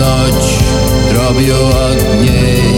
noć drobią ognie.